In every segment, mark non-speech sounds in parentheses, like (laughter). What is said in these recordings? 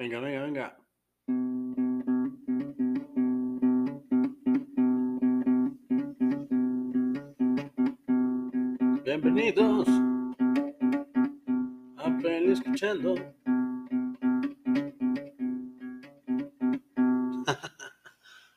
Venga, venga, venga. Bienvenidos a Peli Escuchando. (laughs)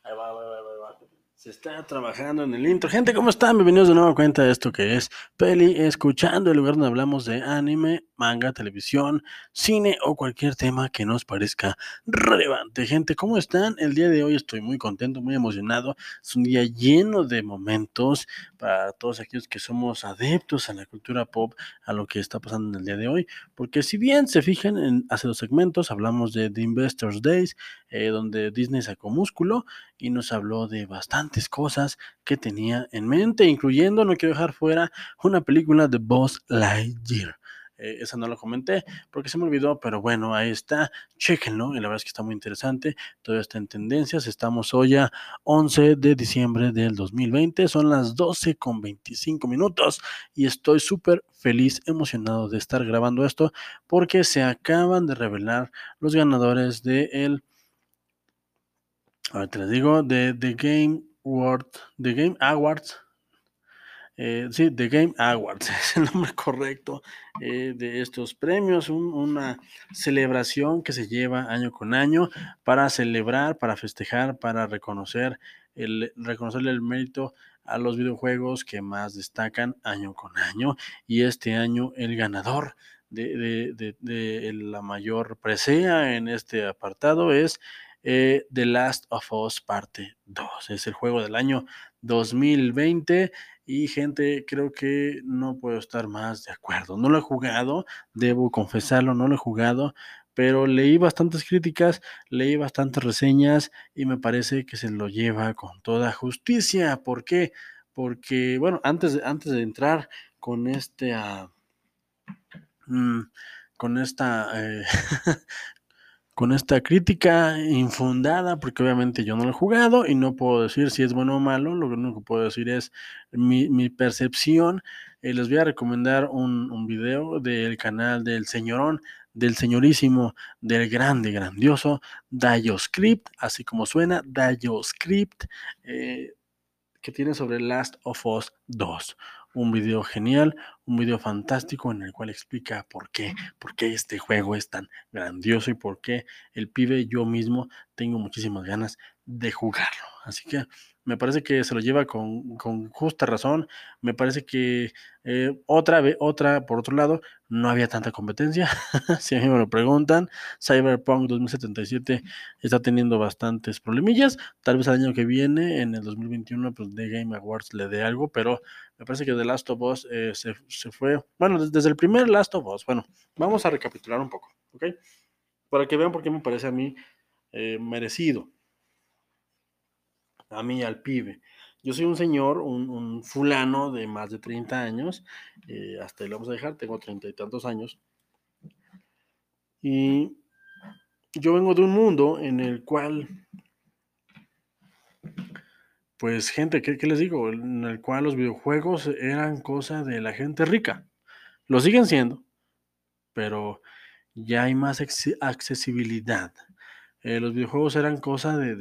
Ahí va, ahí va. Se está trabajando en el intro. Gente, ¿cómo están? Bienvenidos de nuevo a cuenta de esto que es Peli Escuchando, el lugar donde hablamos de anime, manga, televisión, cine o cualquier tema que nos parezca relevante. Gente, ¿cómo están? El día de hoy estoy muy contento, muy emocionado. Es un día lleno de momentos para todos aquellos que somos adeptos a la cultura pop, a lo que está pasando en el día de hoy. Porque si bien se fijan, en, hace dos segmentos hablamos de The Investors Days, eh, donde Disney sacó músculo y nos habló de bastantes cosas que tenía en mente, incluyendo, no quiero dejar fuera, una película de Buzz Lightyear. Eh, esa no lo comenté porque se me olvidó, pero bueno, ahí está, chéquenlo, y la verdad es que está muy interesante, todo está en tendencias, estamos hoy a 11 de diciembre del 2020, son las 12 con 25 minutos y estoy súper feliz, emocionado de estar grabando esto porque se acaban de revelar los ganadores de el, ahorita les digo, de The Game The Game Awards eh, sí, The Game Awards (laughs) es el nombre correcto eh, de estos premios, un, una celebración que se lleva año con año para celebrar, para festejar, para reconocer el, reconocerle el mérito a los videojuegos que más destacan año con año y este año el ganador de, de, de, de la mayor presea en este apartado es eh, The Last of Us Parte 2. Es el juego del año 2020 y gente, creo que no puedo estar más de acuerdo. No lo he jugado, debo confesarlo, no lo he jugado, pero leí bastantes críticas, leí bastantes reseñas y me parece que se lo lleva con toda justicia. ¿Por qué? Porque, bueno, antes, antes de entrar con este... Uh, con esta eh, (laughs) con esta crítica infundada, porque obviamente yo no lo he jugado y no puedo decir si es bueno o malo, lo único que puedo decir es mi, percepción. Eh, les voy a recomendar un, un, video del canal del señorón, del señorísimo, del grande, grandioso Dayoscript, así como suena, Dayoscript, eh, que tiene sobre Last of Us 2 un video genial, un video fantástico en el cual explica por qué, por qué este juego es tan grandioso y por qué el pibe yo mismo tengo muchísimas ganas de jugarlo. Así que me parece que se lo lleva con, con justa razón. Me parece que eh, otra vez, otra, por otro lado, no había tanta competencia. (laughs) si a mí me lo preguntan, Cyberpunk 2077 está teniendo bastantes problemillas. Tal vez el año que viene, en el 2021, pues The Game Awards le dé algo, pero me parece que The Last of Us eh, se, se, fue. Bueno, desde, desde, el primer Last of Us. Bueno, vamos a recapitular un poco, ¿ok? Para que vean por qué me parece a mí eh, merecido a mí al pibe. Yo soy un señor, un, fulano de más de 30 años, eh, hasta ahí lo vamos a dejar, tengo treinta y tantos años. Y yo vengo de un mundo en el cual, pues gente, ¿qué, ¿qué, les digo? En el cual los videojuegos eran cosa de la gente rica. Lo siguen siendo, pero ya hay más accesibilidad. Eh, los videojuegos eran cosa de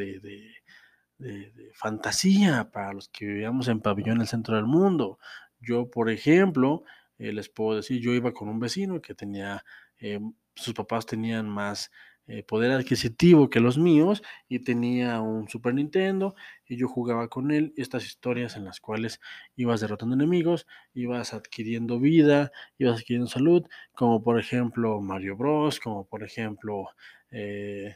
de, fantasía para los que vivíamos en pabellón en el centro del mundo. Yo, por ejemplo, eh, les puedo decir, yo iba con un vecino que tenía, eh, sus papás tenían más eh, poder adquisitivo que los míos y tenía un Super Nintendo y yo jugaba con él estas historias en las cuales ibas derrotando enemigos, ibas adquiriendo vida, ibas adquiriendo salud, como por ejemplo Mario Bros, como por ejemplo... Eh,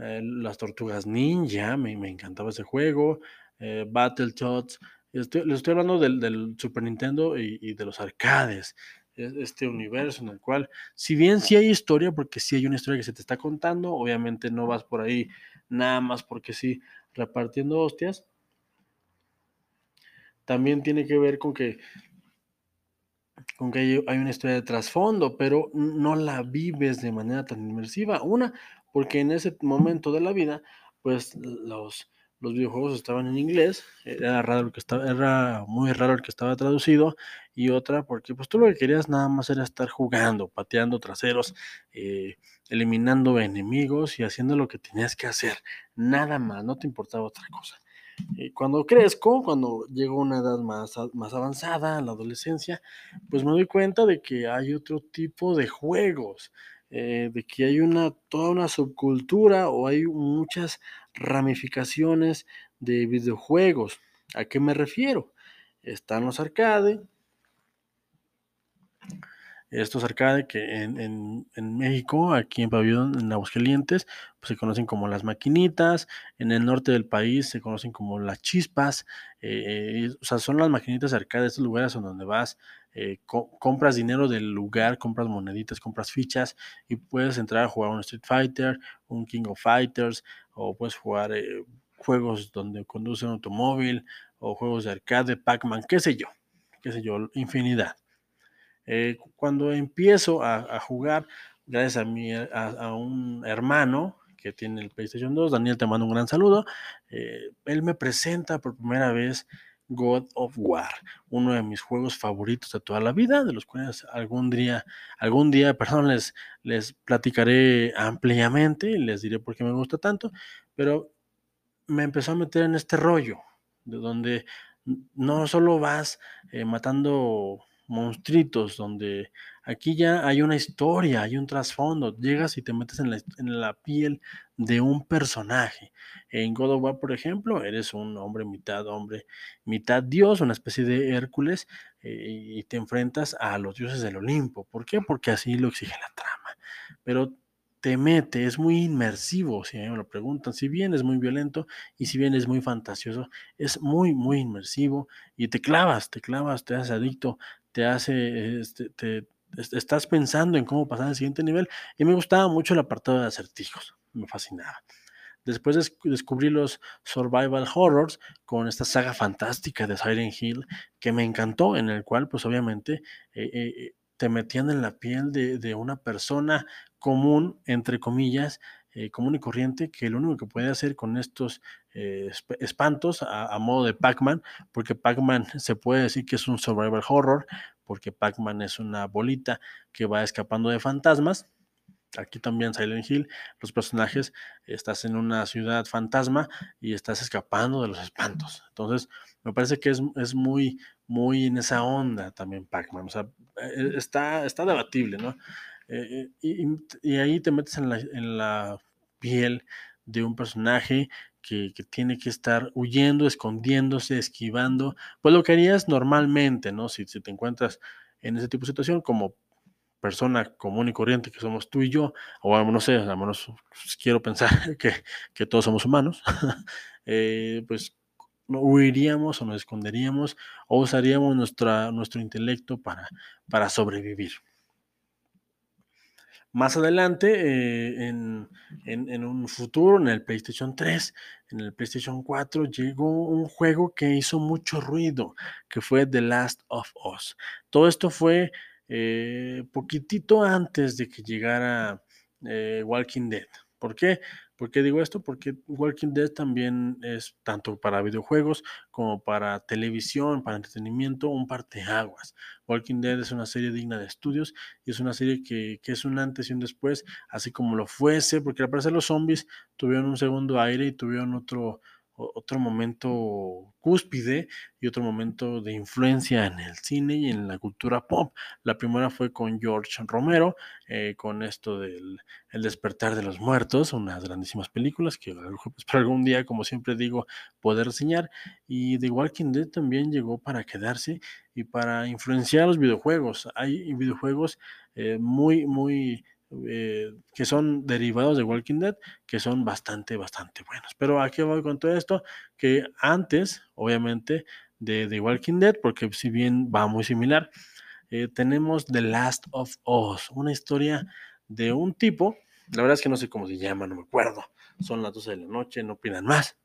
eh, las tortugas ninja, me, me, encantaba ese juego, eh, Battletoads, estoy, les estoy hablando del, del Super Nintendo y, y, de los arcades, este universo en el cual, si bien sí hay historia, porque sí hay una historia que se te está contando, obviamente no vas por ahí nada más porque sí, repartiendo hostias, también tiene que ver con que con que hay, hay una historia de trasfondo, pero no la vives de manera tan inmersiva. Una, porque en ese momento de la vida, pues los los videojuegos estaban en inglés, era raro el que estaba, era muy raro el que estaba traducido, y otra porque pues tú lo que querías nada más era estar jugando, pateando traseros, eh, eliminando enemigos y haciendo lo que tenías que hacer, nada más, no te importaba otra cosa. Cuando crezco, cuando llego a una edad más, más avanzada, la adolescencia, pues me doy cuenta de que hay otro tipo de juegos, eh, de que hay una, toda una subcultura o hay muchas ramificaciones de videojuegos. ¿A qué me refiero? Están los arcade, estos arcade que en, México, aquí en Pabellón, en Aguascalientes, pues se conocen como las maquinitas, en el norte del país se conocen como las chispas, eh, o sea, son las maquinitas arcade, estos lugares donde vas, eh, compras dinero del lugar, compras moneditas, compras fichas y puedes entrar a jugar un Street Fighter, un King of Fighters, o puedes jugar eh, juegos donde conduce un automóvil, o juegos de arcade, Pac-Man, qué sé yo, qué sé yo, infinidad. Eh, cuando empiezo a, jugar, gracias a, mi, a, un hermano que tiene el PlayStation 2, Daniel, te mando un gran saludo, eh, él me presenta por primera vez God of War, uno de mis juegos favoritos de toda la vida, de los cuales algún día, algún día, perdón, les, platicaré ampliamente y les diré por qué me gusta tanto, pero me empezó a meter en este rollo, de donde no solo vas eh, matando monstruitos, donde aquí ya hay una historia, hay un trasfondo, llegas y te metes en la, piel de un personaje. En God of War, por ejemplo, eres un hombre mitad hombre, mitad dios, una especie de Hércules, eh, y te enfrentas a los dioses del Olimpo. ¿Por qué? Porque así lo exige la trama. Pero te mete, es muy inmersivo, si me lo preguntan. Si bien es muy violento y si bien es muy fantasioso, es muy, muy inmersivo y te clavas, te clavas, te haces adicto, te hace, este, te, estás pensando en cómo pasar al siguiente nivel. Y me gustaba mucho el apartado de acertijos, me fascinaba. Después descubrí los survival horrors con esta saga fantástica de Siren Hill que me encantó, en el cual pues obviamente eh, eh, te metían en la piel de, una persona común, entre comillas, eh, común y corriente, que lo único que puede hacer con estos eh, espantos a, modo de Pac-Man, porque Pac-Man (laughs) se puede decir que es un survival horror, porque Pac-Man es una bolita que va escapando de fantasmas. Aquí también Silent Hill, los personajes, estás en una ciudad fantasma y estás escapando de los espantos. Entonces, me parece que es, es muy, muy en esa onda también Pac-Man. O sea, e, está, está debatible, ¿no? Eh, y, ahí te metes en la, piel de un personaje que, tiene que estar huyendo, escondiéndose, esquivando, pues lo que harías normalmente, ¿no? Si, te encuentras en ese tipo de situación como persona común y corriente que somos tú y yo, o no sé, al menos pues, quiero pensar (laughs) que, todos somos humanos, (laughs) eh, pues huiríamos o nos esconderíamos o usaríamos nuestro intelecto para sobrevivir. Más adelante, eh, en, un futuro, en el PlayStation 3, en el PlayStation 4, llegó un juego que hizo mucho ruido, que fue The Last of Us. Todo esto fue eh, poquitito antes de que llegara eh, Walking Dead. ¿Por qué? ¿Por qué digo esto? Porque Walking Dead también es tanto para videojuegos como para televisión, para entretenimiento, un parteaguas. Walking Dead es una serie digna de estudios y es una serie que, que es un antes y un después, así como lo fuese, porque al parecer los zombies tuvieron un segundo aire y tuvieron otro, otro momento cúspide y otro momento de influencia en el cine y en la cultura pop. La primera fue con George Romero, eh, con esto del El despertar de los muertos, unas grandísimas películas que espero algún día, como siempre digo, poder reseñar. Y The Walking Dead también llegó para quedarse y para influenciar los videojuegos. Hay videojuegos eh, muy, muy eh, que son derivados de Walking Dead, que son bastante, bastante buenos. Pero aquí voy con todo esto, que antes, obviamente, de The Walking Dead, porque si bien va muy similar, eh, tenemos The Last of Us, una historia de un tipo, la verdad es que no sé cómo se llama, no me acuerdo, son las 12 de la noche, no pidan más.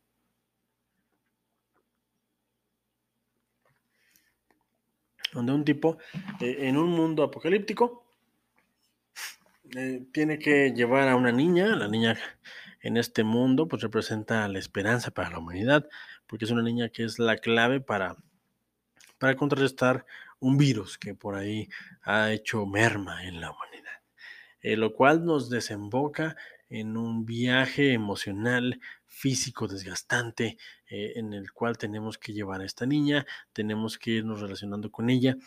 Donde un tipo eh, en un mundo apocalíptico eh, tiene que llevar a una niña, la niña en este mundo, pues representa la esperanza para la humanidad, porque es una niña que es la clave para, para contrarrestar un virus que por ahí ha hecho merma en la humanidad. Eh, lo cual nos desemboca en un viaje emocional, físico, desgastante, eh, en el cual tenemos que llevar a esta niña, tenemos que irnos relacionando con ella,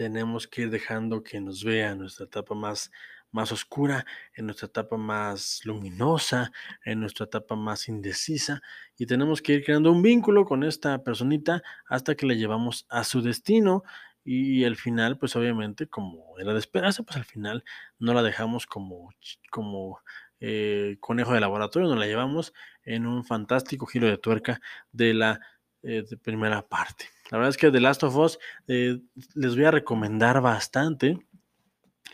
tenemos que ir dejando que nos vea nuestra etapa más, más oscura, en nuestra etapa más luminosa, en nuestra etapa más indecisa, y tenemos que ir creando un vínculo con esta personita hasta que la llevamos a su destino. Y, al final, pues obviamente, como era de esperarse, pues al final no la dejamos como, como eh, conejo de laboratorio, nos la llevamos en un fantástico giro de tuerca de la eh, primera parte. La verdad es que The Last of Us eh, les voy a recomendar bastante,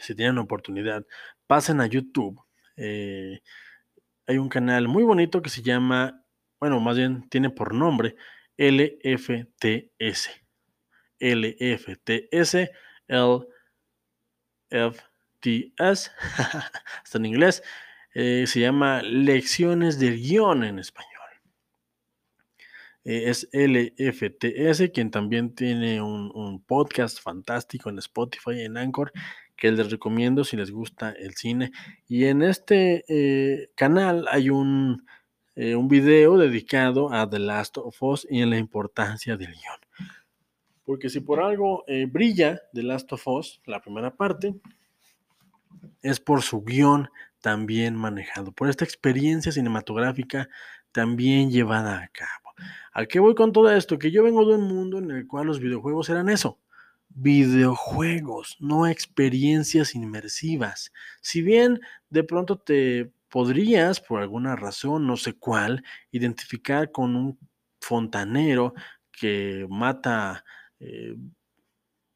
si tienen oportunidad, pasen a YouTube. hay un canal muy bonito que se llama, bueno, más bien tiene por nombre LFTS. LFTS, LFTS, está (laughs) en inglés, eh, se llama Lecciones del Guión en español. Eh, es LFTS, quien también tiene un, podcast fantástico en Spotify, en Anchor, que les recomiendo si les gusta el cine. Y en este eh, canal hay un, un video dedicado a The Last of Us y en la importancia del guion. Porque si por algo brilla The Last of Us, la primera parte, es por su guion también manejado, por esta experiencia cinematográfica también llevada a cabo. ¿A qué voy con todo esto? Que yo vengo de un mundo en el cual los videojuegos eran eso, videojuegos, no experiencias inmersivas. Si bien de pronto te podrías, por alguna razón, no sé cuál, identificar con un fontanero que mata eh,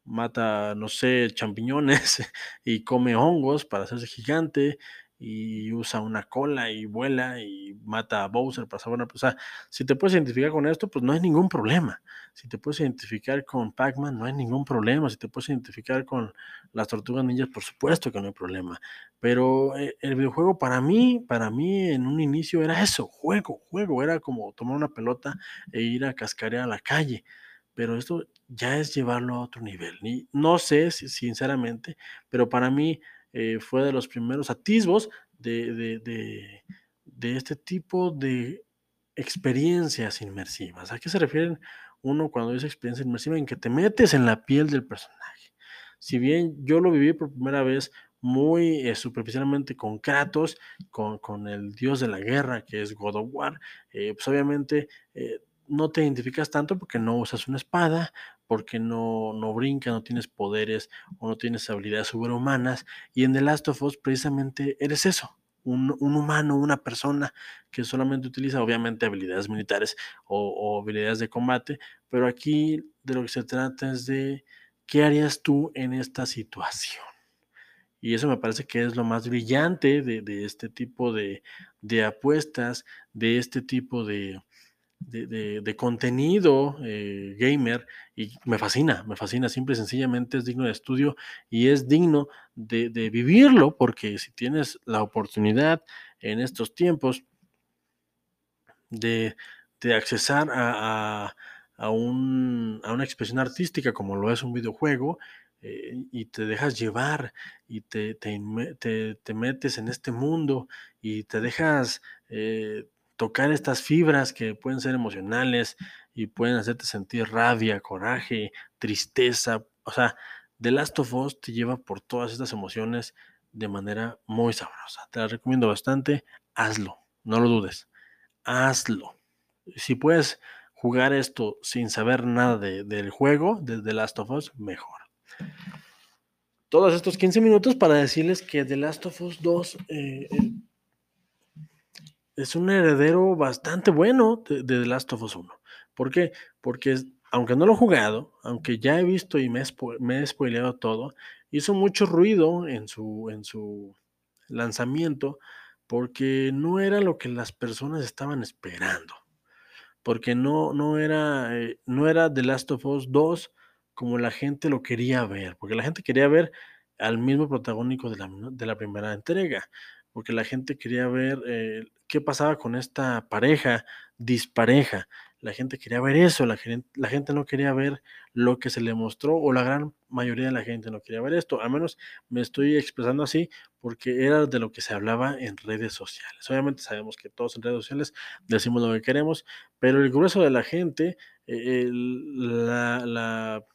mata, no sé, champiñones (laughs) y come hongos para hacerse gigante y usa una cola y vuela y mata a Bowser para sea, si te puedes identificar con esto, pues no hay ningún problema. Si te puedes identificar con Pac-Man, no hay ningún problema. Si te puedes identificar con las tortugas ninjas, por supuesto que no hay problema. Pero eh, el videojuego para mí, para mí en un inicio era eso, juego, juego, era como tomar una pelota e ir a cascarear a la calle pero esto ya es llevarlo a otro nivel. no sé, sinceramente, pero para mí eh, fue de los primeros atisbos de, este tipo de experiencias inmersivas. ¿A qué se refieren uno cuando dice experiencia inmersiva? En que te metes en la piel del personaje. Si bien yo lo viví por primera vez muy eh, superficialmente con Kratos, con, el dios de la guerra que es God of War, eh, pues obviamente no te identificas tanto porque no usas una espada, porque no, no brincas, no tienes poderes o no tienes habilidades sobrehumanas. Y en The Last of Us precisamente eres eso, un, humano, una persona que solamente utiliza obviamente habilidades militares o, habilidades de combate, pero aquí de lo que se trata es de qué harías tú en esta situación. Y eso me parece que es lo más brillante de, este tipo de, de, apuestas, de este tipo de, de, contenido eh, gamer y me fascina, me fascina, simple y sencillamente es digno de estudio y es digno de, vivirlo porque si tienes la oportunidad en estos tiempos de, accesar a, a, una expresión artística como lo es un videojuego, eh, y te dejas llevar y te, te, metes en este mundo y te dejas eh, tocar estas fibras que pueden ser emocionales y pueden hacerte sentir rabia, coraje, tristeza. O sea, The Last of Us te lleva por todas estas emociones de manera muy sabrosa. Te la recomiendo bastante. Hazlo, no lo dudes. Hazlo. Si puedes jugar esto sin saber nada del juego, de The Last of Us, mejor. Todos estos 15 minutos para decirles que The Last of Us 2, es un heredero bastante bueno de, The Last of Us 1. ¿Por qué? Porque aunque no lo he jugado, aunque ya he visto y me, he spoileado todo, hizo mucho ruido en su, en su lanzamiento porque no era lo que las personas estaban esperando. Porque no, no, era, eh, no era The Last of Us 2 como la gente lo quería ver. Porque la gente quería ver al mismo protagónico de la, de la primera entrega porque la gente quería ver eh, qué pasaba con esta pareja dispareja. La gente quería ver eso, la gente, la gente no quería ver lo que se le mostró o la gran mayoría de la gente no quería ver esto. Al menos me estoy expresando así porque era de lo que se hablaba en redes sociales. Obviamente sabemos que todos en redes sociales decimos lo que queremos, pero el grueso de la gente, eh, la, la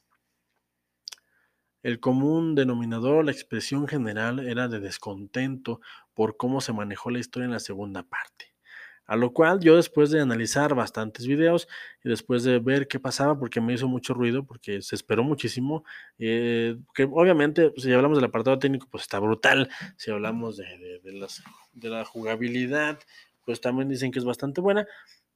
el común denominador, la expresión general era de descontento por cómo se manejó la historia en la segunda parte. A lo cual yo después de analizar bastantes videos y después de ver qué pasaba, porque me hizo mucho ruido, porque se esperó muchísimo, eh, que obviamente pues, si hablamos del apartado técnico, pues está brutal, si hablamos de, la jugabilidad, pues también dicen que es bastante buena,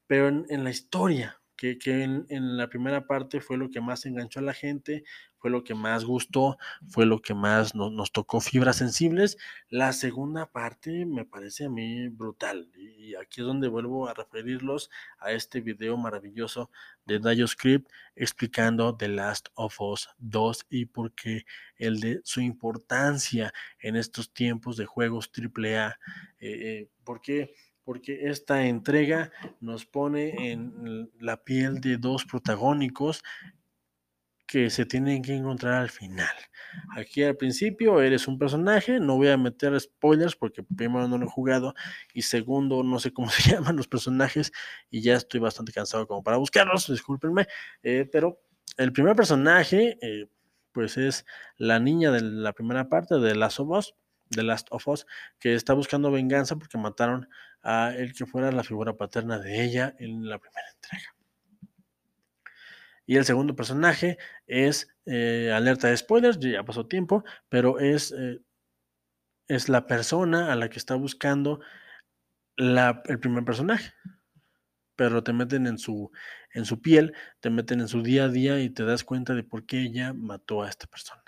pero en la historia, que, en, la primera parte fue lo que más enganchó a la gente, fue lo que más gustó, fue lo que más nos tocó fibras sensibles. La segunda parte me parece a mí brutal y aquí es donde vuelvo a referirlos a este video maravilloso de DioScript explicando The Last of Us 2 y por qué el de su importancia en estos tiempos de juegos AAA, eh, eh, porque porque esta entrega nos pone en la piel de dos protagónicos que se tienen que encontrar al final. Aquí al principio eres un personaje, no voy a meter spoilers porque primero no lo he jugado y segundo no sé cómo (laughs) se llaman los personajes y ya estoy bastante cansado como para buscarlos, discúlpenme, eh, pero el primer personaje eh, pues es la niña de la primera parte de Last of de Last of Us, que está buscando venganza porque mataron a el que fuera la figura paterna de ella en la primera entrega. Y el segundo personaje es, eh, alerta de spoilers, ya pasó tiempo, pero es, eh, es la persona a la que está buscando el primer personaje. Pero te meten en su, en su piel, te meten en su día a día y te das cuenta de por qué ella mató a esta persona.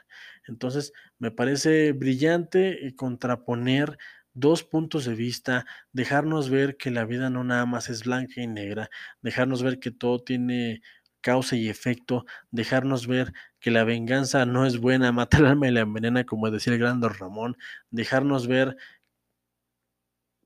Entonces, me parece brillante eh, contraponer dos puntos de vista, dejarnos ver que la vida no nada más es blanca y negra, dejarnos ver que todo tiene causa y efecto, dejarnos ver que la venganza no es buena, (laughs) mata el alma y la envenena, como decía el gran Don Ramón, dejarnos ver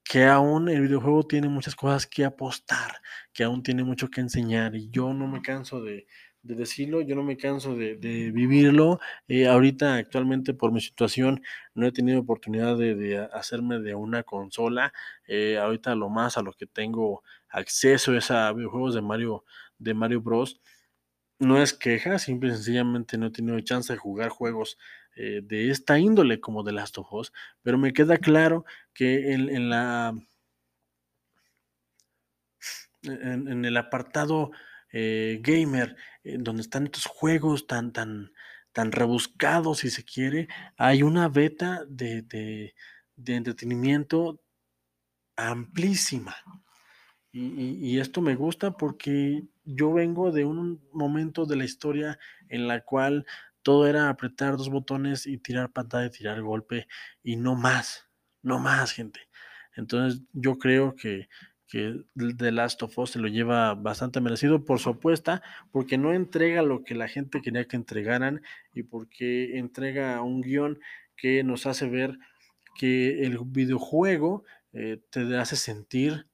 que aún el videojuego tiene muchas cosas que apostar, que aún tiene mucho que enseñar y yo no me canso de, de decirlo, yo no me canso de, vivirlo. Eh, ahorita, actualmente, por mi situación, no he tenido oportunidad de, hacerme de una consola. Eh, ahorita lo más a lo que tengo acceso es a videojuegos de Mario, de Mario Bros. No es queja, simple y sencillamente no he tenido chance de jugar juegos eh, de esta índole como The Last of Us, pero me queda claro que en, la en, el apartado eh, gamer, donde están estos juegos tan, tan, tan rebuscados, si se quiere, hay una beta de, de, entretenimiento amplísima. Y, esto me gusta porque yo vengo de un momento de la historia en la cual todo era apretar dos botones y tirar pantalla tirar golpe y no más, no más gente. Entonces yo creo que, que The Last of Us se lo lleva bastante merecido por su apuesta, porque no entrega lo que la gente quería que entregaran y porque entrega un guion que nos hace ver que el videojuego eh, te hace sentir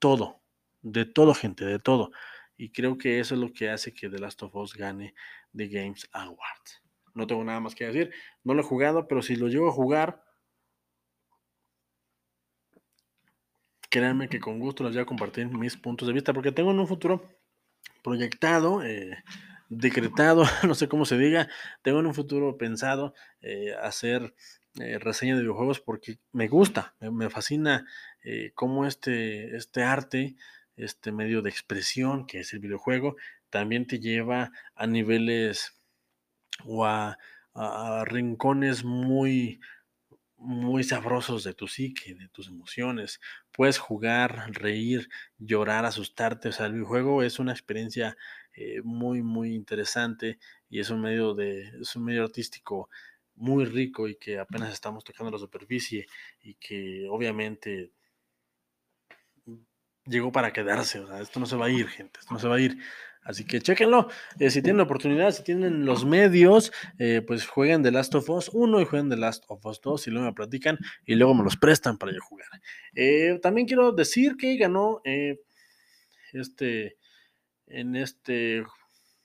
todo, de todo gente, de todo. Y creo que eso es lo que hace que The Last of Us gane The Games Awards. No tengo nada más que decir, no lo he jugado, pero si lo llevo a jugar, créanme que con gusto les voy a compartir mis puntos de vista, porque tengo en un futuro proyectado, eh, decretado, (laughs) no sé cómo se diga, tengo en un futuro pensado eh, hacer eh, reseña de videojuegos porque me gusta, me, fascina cómo este, este arte, este medio de expresión que es el videojuego, también te lleva a niveles o a rincones muy, muy sabrosos de tu psique, de tus emociones. Puedes jugar, reír, llorar, asustarte. O sea, el videojuego es una experiencia eh, muy, muy interesante y es un medio de, es un medio artístico muy rico y que apenas estamos tocando la superficie y que obviamente llegó para quedarse. O sea, esto no se va a ir, gente. Esto no se va a ir. Así que chéquenlo. Eh, si tienen la oportunidad, si tienen los medios, eh, pues jueguen The Last of Us 1 y jueguen The Last of Us 2 y luego me platican y luego me los prestan para yo jugar. Eh, también quiero decir que ganó este en este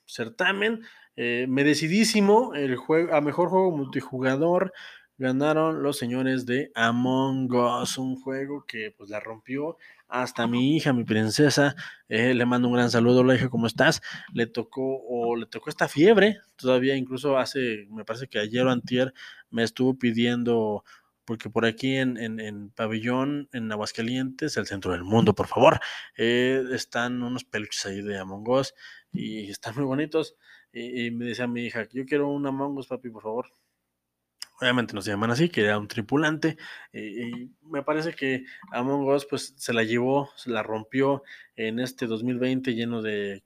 certamen merecidísimo el juego a mejor juego multijugador ganaron los señores de Among Us, un juego que pues la rompió hasta mi hija, mi princesa, eh, le mando un gran saludo, le dije, ¿cómo estás? Le tocó, o le tocó esta fiebre, todavía incluso hace, me parece que ayer o antier, me estuvo pidiendo, porque por aquí en, en, Pabellón, en Aguascalientes, el centro del mundo, por favor, eh, están unos peluches ahí de Among Us, y están muy bonitos, y, y me decía mi hija, yo quiero un Among Us, papi, por favor, obviamente no se llaman así, que era un tripulante. y me parece que Among Us pues se la llevó, se la rompió en este 2020 lleno de,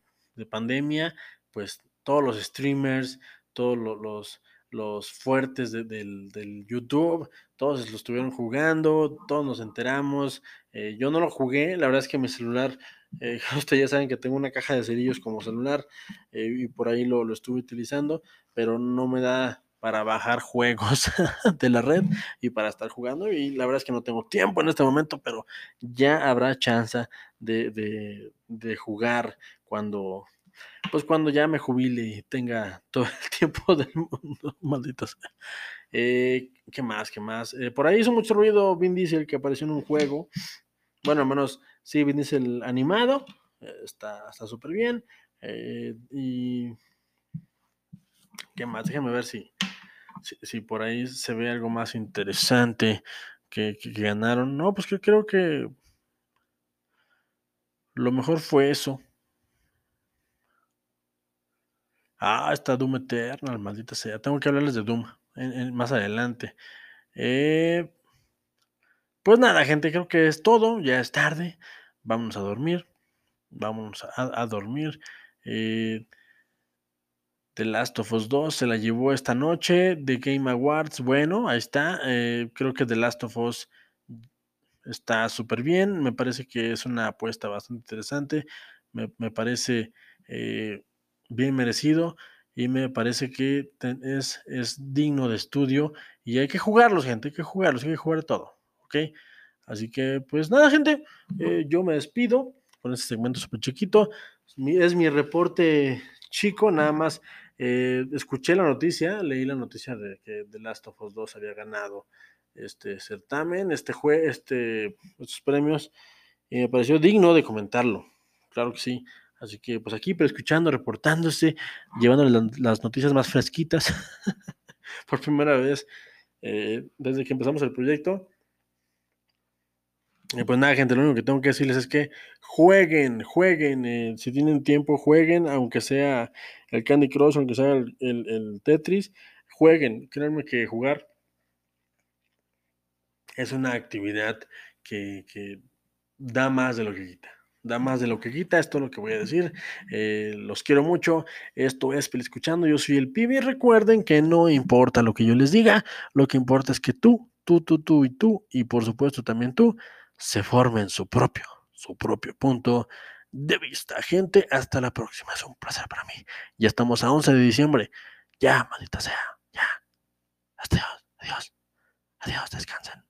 pandemia. Pues todos los streamers, todos los, los, fuertes del, YouTube, todos lo estuvieron jugando, todos nos enteramos. Eh, yo no lo jugué, la verdad es que mi celular, eh, (laughs) ustedes ya saben que tengo una caja de cerillos como celular eh, y por ahí lo, lo estuve utilizando, pero no me da para bajar juegos (laughs) de la red y para estar jugando. Y la verdad es que no tengo tiempo en este momento, pero ya habrá chance de, jugar cuando, pues cuando ya me jubile y tenga (laughs) todo el tiempo del mundo, malditos. Eh, ¿Qué más? ¿Qué más? Eh, por ahí hizo mucho ruido Vin Diesel que apareció en un juego. Bueno, al menos sí, Vin Diesel animado. Eh, está súper bien. y ¿qué más? Déjenme ver si, si, por ahí se ve algo más interesante que, ganaron. No, pues que creo que lo mejor fue eso. Ah, está Doom Eternal, maldita sea. Tengo que hablarles de Doom más adelante. Eh, pues nada, gente, creo que es todo. Ya es tarde. Vamos a dormir. Vamos a, dormir. Eh, The Last of Us 2 se la llevó esta noche. The Game Awards, bueno, ahí está. Eh, creo que The Last of Us está súper bien. Me parece que es una apuesta bastante interesante. Me, parece eh, bien merecido y me parece que es, es, digno de estudio y hay que jugarlos, gente, hay que jugarlos, hay que jugar todo, ¿ok? Así que, pues nada, gente, eh, yo me despido con este segmento súper chiquito. Es mi reporte chico, nada más eh, escuché la noticia, leí la noticia de que The Last of Us 2 había ganado este certamen, este jue, este, estos premios, y me pareció digno de comentarlo. Claro que sí. Así que, pues aquí, pero escuchando, reportándose, llevándole las noticias más fresquitas (laughs) por primera vez eh, desde que empezamos el proyecto pues nada, gente, lo único que tengo que decirles es que jueguen, jueguen, eh, si tienen tiempo, jueguen, aunque sea el Candy Crush, aunque sea el, Tetris, jueguen. Créanme que jugar es una actividad que, da más de lo que quita. Da más de lo que quita, esto es lo que voy a decir. Eh, los quiero mucho. Esto es Escuchando. Yo soy el pibe. Y recuerden que no importa lo que yo les diga, lo que importa es que tú, tú, tú, tú y tú, y por supuesto también tú, se formen su propio, su propio punto de vista. Gente, hasta la próxima. Es un placer para mí. Ya estamos a 11 de diciembre. Ya, maldita sea. Ya. Adiós, adiós. Adiós, descansen.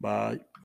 Bye.